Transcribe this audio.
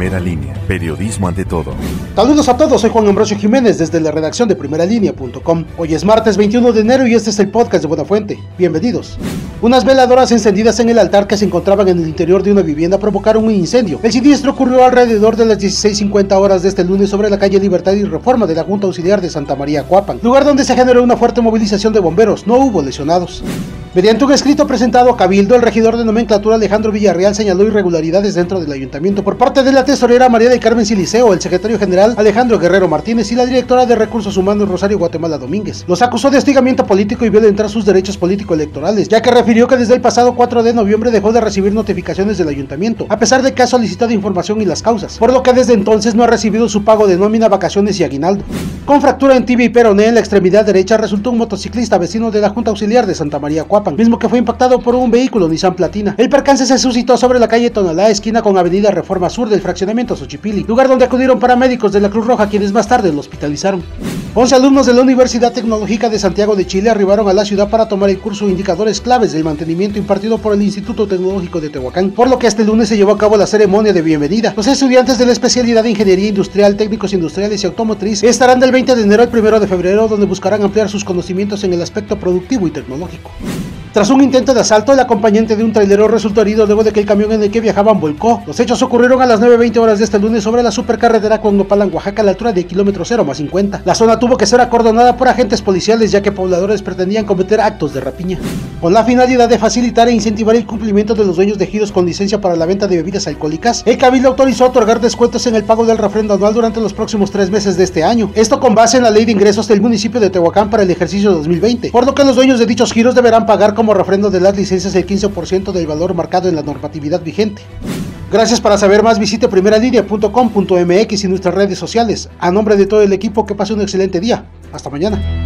Primera línea, periodismo ante todo. Saludos a todos, soy Juan Ambrosio Jiménez desde la redacción de primeralínea.com. Hoy es martes 21 de enero y este es el podcast de Buenafuente. Bienvenidos. Unas veladoras encendidas en el altar que se encontraban en el interior de una vivienda provocaron un incendio. El siniestro ocurrió alrededor de las 16.50 horas de este lunes sobre la calle Libertad y Reforma de la Junta Auxiliar de Santa María Cuapan, lugar donde se generó una fuerte movilización de bomberos. No hubo lesionados. Mediante un escrito presentado a Cabildo, el regidor de nomenclatura Alejandro Villarreal señaló irregularidades dentro del ayuntamiento por parte de la tesorera María de Carmen Siliceo, el secretario general Alejandro Guerrero Martínez y la directora de Recursos Humanos Rosario Guatemala Domínguez. Los acusó de hostigamiento político y violentar sus derechos político-electorales, ya que refirió que desde el pasado 4 de noviembre dejó de recibir notificaciones del ayuntamiento, a pesar de que ha solicitado información y las causas, por lo que desde entonces no ha recibido su pago de nómina, vacaciones y aguinaldo. Con fractura en tibia y peroné en la extremidad derecha resultó un motociclista vecino de la Junta Auxiliar de Santa María Mismo que fue impactado por un vehículo Nissan Platina. El percance se suscitó sobre la calle Tonalá, esquina con Avenida Reforma Sur del fraccionamiento Xochipili, lugar donde acudieron paramédicos de la Cruz Roja quienes más tarde lo hospitalizaron. 11 alumnos de la Universidad Tecnológica de Santiago de Chile arribaron a la ciudad para tomar el curso Indicadores Claves del Mantenimiento impartido por el Instituto Tecnológico de Tehuacán, por lo que este lunes se llevó a cabo la ceremonia de bienvenida. Los estudiantes de la especialidad de Ingeniería Industrial, Técnicos Industriales y Automotriz estarán del 20 de enero al 1 de febrero, donde buscarán ampliar sus conocimientos en el aspecto productivo y tecnológico. Tras un intento de asalto, el acompañante de un trailero resultó herido luego de que el camión en el que viajaban volcó. Los hechos ocurrieron a las 9.20 horas de este lunes sobre la supercarretera con Nopalan, Oaxaca, a la altura de kilómetro 0 más 50. La zona tuvo que ser acordonada por agentes policiales ya que pobladores pretendían cometer actos de rapiña. Con la finalidad de facilitar e incentivar el cumplimiento de los dueños de ejidos con licencia para la venta de bebidas alcohólicas, el Cabildo autorizó otorgar descuentos en el pago del refrendo anual durante los próximos tres meses de este año. Esto con base en la ley de ingresos del municipio de Tehuacán para el ejercicio 2020, por lo que los dueños de dichos giros deberán pagar como refrendo de las licencias el 15% del valor marcado en la normatividad vigente. Gracias para saber más visite primeralinea.com.mx y nuestras redes sociales. A nombre de todo el equipo que pase un excelente día. Hasta mañana.